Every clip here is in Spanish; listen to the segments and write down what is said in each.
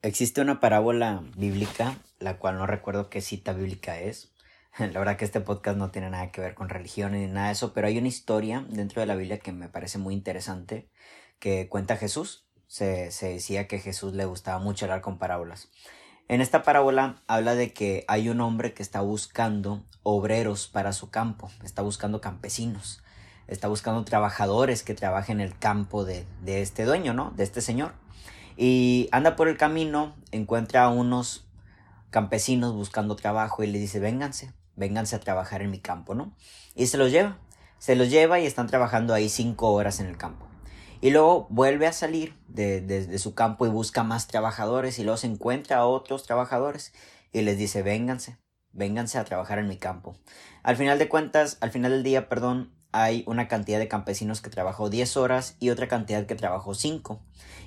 Existe una parábola bíblica, la cual no recuerdo qué cita bíblica es. La verdad que este podcast no tiene nada que ver con religión ni nada de eso, pero hay una historia dentro de la Biblia que me parece muy interesante que cuenta Jesús. Se, se decía que Jesús le gustaba mucho hablar con parábolas. En esta parábola habla de que hay un hombre que está buscando obreros para su campo, está buscando campesinos, está buscando trabajadores que trabajen en el campo de, de este dueño, ¿no? De este señor. Y anda por el camino, encuentra a unos campesinos buscando trabajo y le dice, vénganse, vénganse a trabajar en mi campo, ¿no? Y se los lleva, se los lleva y están trabajando ahí cinco horas en el campo. Y luego vuelve a salir de, su campo y busca más trabajadores y luego se encuentra a otros trabajadores y les dice, vénganse, vénganse a trabajar en mi campo. Al final de cuentas, al final del día, perdón, hay una cantidad de campesinos que trabajó 10 horas y otra cantidad que trabajó 5.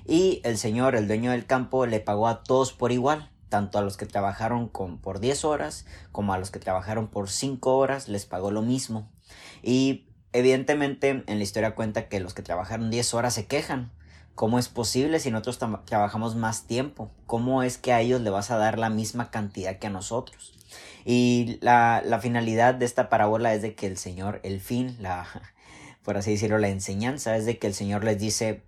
Y el señor, el dueño del campo, le pagó a todos por igual, tanto a los que trabajaron por 10 horas como a los que trabajaron por 5 horas, les pagó lo mismo. Y evidentemente en la historia cuenta que los que trabajaron 10 horas se quejan. ¿Cómo es posible si nosotros trabajamos más tiempo? ¿Cómo es que a ellos le vas a dar la misma cantidad que a nosotros? Y la, la finalidad de esta parábola es de que el Señor, el fin, la, por así decirlo, la enseñanza es de que el Señor les dice,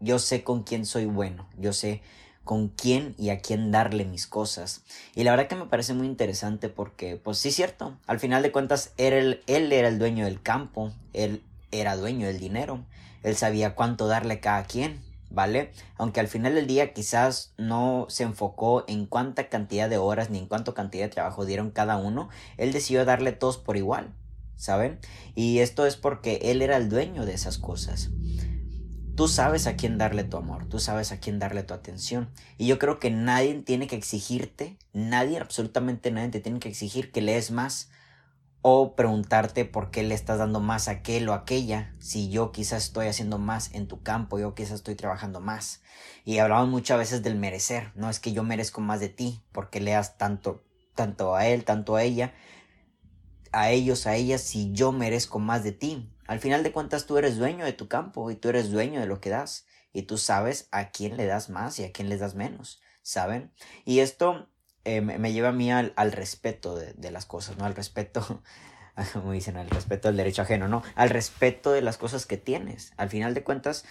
yo sé con quién soy bueno, yo sé con quién y a quién darle mis cosas. Y la verdad que me parece muy interesante porque, pues sí cierto, al final de cuentas era él era el dueño del campo, él era dueño del dinero, él sabía cuánto darle a cada quien. ¿Vale? Aunque al final del día quizás no se enfocó en cuánta cantidad de horas ni en cuánta cantidad de trabajo dieron cada uno, él decidió darle todos por igual, ¿saben? Y esto es porque él era el dueño de esas cosas. Tú sabes a quién darle tu amor, tú sabes a quién darle tu atención. Y yo creo que nadie tiene que exigirte, nadie, absolutamente nadie te tiene que exigir que lees más o preguntarte por qué le estás dando más a aquel o aquella, si yo quizás estoy haciendo más en tu campo, yo quizás estoy trabajando más. Y hablamos muchas veces del merecer, no es que yo merezco más de ti, porque leas tanto, tanto a él, tanto a ella, a ellos, a ellas, si yo merezco más de ti. Al final de cuentas tú eres dueño de tu campo y tú eres dueño de lo que das y tú sabes a quién le das más y a quién le das menos, ¿saben? Y esto eh, me, lleva a mí al, respeto de, las cosas, ¿no? Al respeto, como dicen, al respeto del derecho ajeno, ¿no? Al respeto de las cosas que tienes. Al final de cuentas,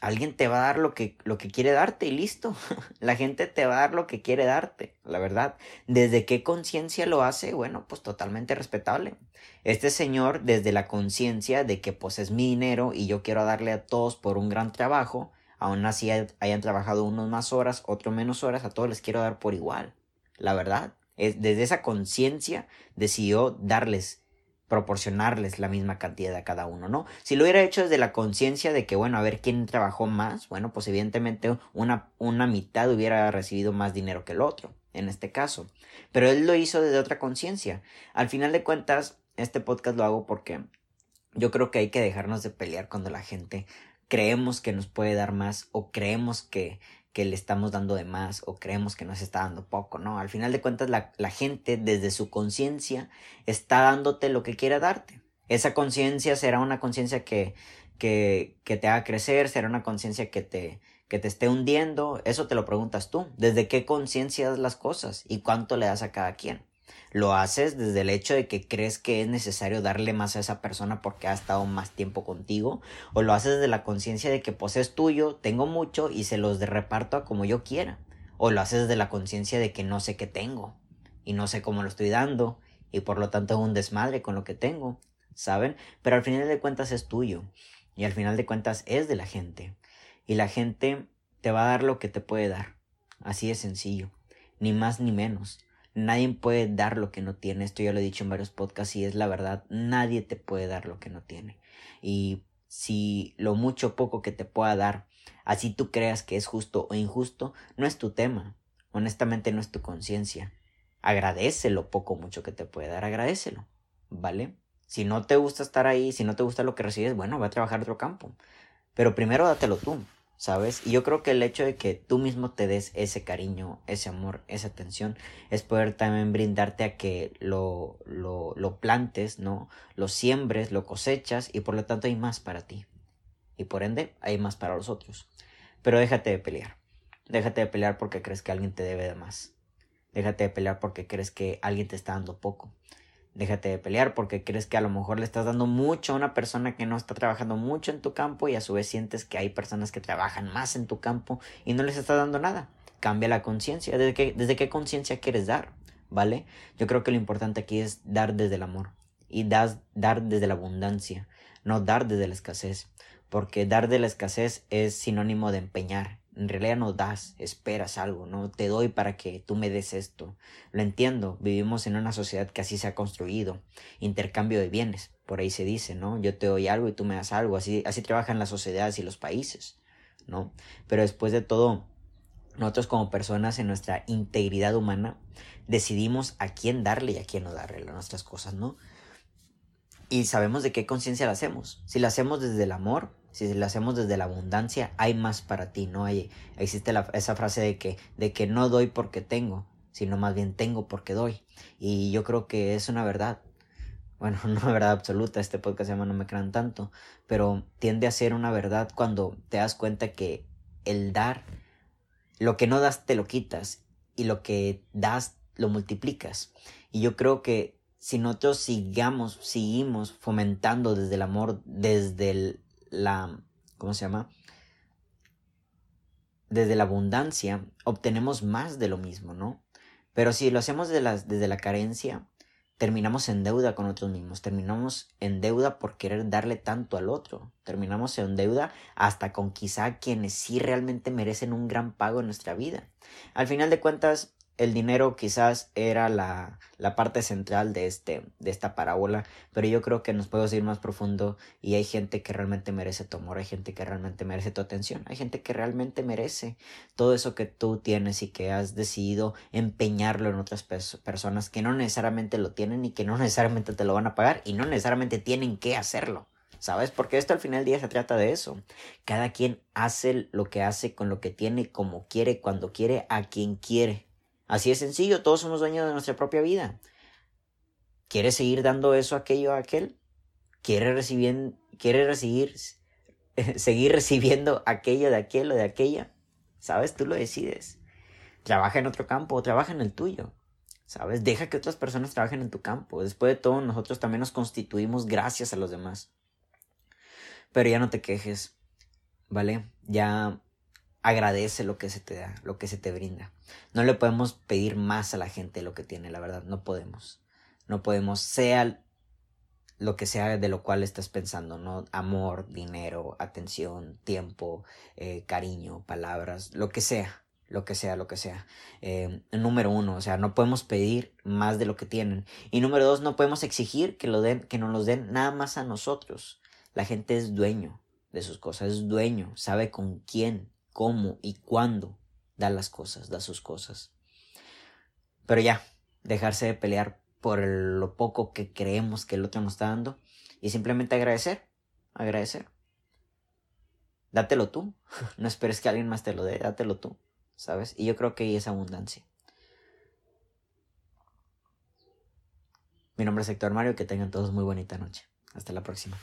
alguien te va a dar lo que, lo que quiere darte y listo. La gente te va a dar lo que quiere darte, la verdad. ¿Desde qué conciencia lo hace? Bueno, pues totalmente respetable. Este señor, desde la conciencia de que pues es mi dinero y yo quiero darle a todos por un gran trabajo, aún así hayan trabajado unos más horas, otros menos horas, a todos les quiero dar por igual la verdad. Es, desde esa conciencia decidió darles, proporcionarles la misma cantidad a cada uno, ¿no? Si lo hubiera hecho desde la conciencia de que, bueno, a ver quién trabajó más, bueno, pues evidentemente una, una mitad hubiera recibido más dinero que el otro, en este caso. Pero él lo hizo desde otra conciencia. Al final de cuentas, este podcast lo hago porque yo creo que hay que dejarnos de pelear cuando la gente creemos que nos puede dar más o creemos que que le estamos dando de más o creemos que nos está dando poco, ¿no? Al final de cuentas la, la gente desde su conciencia está dándote lo que quiere darte. Esa conciencia será una conciencia que, que, que te haga crecer, será una conciencia que te, que te esté hundiendo, eso te lo preguntas tú. ¿Desde qué conciencia das las cosas y cuánto le das a cada quien? Lo haces desde el hecho de que crees que es necesario darle más a esa persona porque ha estado más tiempo contigo. O lo haces desde la conciencia de que pues es tuyo, tengo mucho y se los reparto a como yo quiera. O lo haces desde la conciencia de que no sé qué tengo y no sé cómo lo estoy dando y por lo tanto es un desmadre con lo que tengo. ¿Saben? Pero al final de cuentas es tuyo y al final de cuentas es de la gente. Y la gente te va a dar lo que te puede dar. Así de sencillo. Ni más ni menos. Nadie puede dar lo que no tiene. Esto ya lo he dicho en varios podcasts y es la verdad. Nadie te puede dar lo que no tiene. Y si lo mucho o poco que te pueda dar, así tú creas que es justo o injusto, no es tu tema. Honestamente no es tu conciencia. Agradece lo poco o mucho que te puede dar. Agradecelo. ¿Vale? Si no te gusta estar ahí, si no te gusta lo que recibes, bueno, va a trabajar otro campo. Pero primero dátelo tú. ¿Sabes? Y yo creo que el hecho de que tú mismo te des ese cariño, ese amor, esa atención, es poder también brindarte a que lo, lo, lo plantes, ¿no? Lo siembres, lo cosechas y por lo tanto hay más para ti. Y por ende hay más para los otros. Pero déjate de pelear. Déjate de pelear porque crees que alguien te debe de más. Déjate de pelear porque crees que alguien te está dando poco. Déjate de pelear porque crees que a lo mejor le estás dando mucho a una persona que no está trabajando mucho en tu campo y a su vez sientes que hay personas que trabajan más en tu campo y no les estás dando nada. Cambia la conciencia. ¿Desde qué, desde qué conciencia quieres dar? ¿Vale? Yo creo que lo importante aquí es dar desde el amor y dar desde la abundancia, no dar desde la escasez, porque dar de la escasez es sinónimo de empeñar. En realidad no das, esperas algo, no te doy para que tú me des esto. Lo entiendo, vivimos en una sociedad que así se ha construido, intercambio de bienes, por ahí se dice, ¿no? Yo te doy algo y tú me das algo, así, así trabajan las sociedades y los países, ¿no? Pero después de todo, nosotros como personas en nuestra integridad humana decidimos a quién darle y a quién no darle nuestras cosas, ¿no? Y sabemos de qué conciencia la hacemos. Si la hacemos desde el amor, si la hacemos desde la abundancia, hay más para ti, ¿no? Hay, existe esa frase de que, de que no doy porque tengo, sino más bien tengo porque doy. Y yo creo que es una verdad. Bueno, no una verdad absoluta, este podcast se llama No me crean tanto, pero tiende a ser una verdad cuando te das cuenta que el dar, lo que no das te lo quitas y lo que das lo multiplicas. Y yo creo que si nosotros sigamos, seguimos fomentando desde el amor, desde la, ¿cómo se llama? Desde la abundancia, obtenemos más de lo mismo, ¿no? Pero si lo hacemos desde la, desde la carencia, terminamos en deuda con nosotros mismos, terminamos en deuda por querer darle tanto al otro, terminamos en deuda hasta con quizá quienes sí realmente merecen un gran pago en nuestra vida. Al final de cuentas, el dinero quizás era la, la, parte central de, este, de esta parábola, pero yo creo que nos podemos ir más profundo y hay gente que realmente merece tu amor, hay gente que realmente merece tu atención, hay gente que realmente merece todo eso que tú tienes y que has decidido empeñarlo en otras personas que no necesariamente lo tienen y que no necesariamente te lo van a pagar y no necesariamente tienen que hacerlo. ¿Sabes? Porque esto al final del día se trata de eso. Cada quien hace lo que hace con lo que tiene, como quiere, cuando quiere, a quien quiere. Así de sencillo, todos somos dueños de nuestra propia vida. ¿Quieres seguir dando eso, aquello, a aquel? ¿Quieres recibir, quiere recibir, seguir recibiendo aquello de aquel o de aquella? ¿Sabes? Tú lo decides. Trabaja en otro campo o trabaja en el tuyo. ¿Sabes? Deja que otras personas trabajen en tu campo. Después de todo, nosotros también nos constituimos gracias a los demás. Pero ya no te quejes, ¿vale? Ya agradece lo que se te da, lo que se te brinda. No le podemos pedir más a la gente lo que tiene, la verdad, no podemos. No podemos, sea lo que sea de lo cual estás pensando, ¿no? Amor, dinero, atención, tiempo, eh, cariño, palabras, lo que sea, lo que sea, lo que sea. Eh, número uno, o sea, no podemos pedir más de lo que tienen. Y número dos, no podemos exigir que lo den, que nos los den nada más a nosotros. La gente es dueño de sus cosas, es dueño, sabe con quién cómo y cuándo da las cosas, da sus cosas. Pero ya, dejarse de pelear por lo poco que creemos que el otro nos está dando y simplemente agradecer, agradecer. Dátelo tú, no esperes que alguien más te lo dé, dátelo tú, ¿sabes? Y yo creo que ahí es abundancia. Mi nombre es Héctor Mario, que tengan todos muy bonita noche. Hasta la próxima.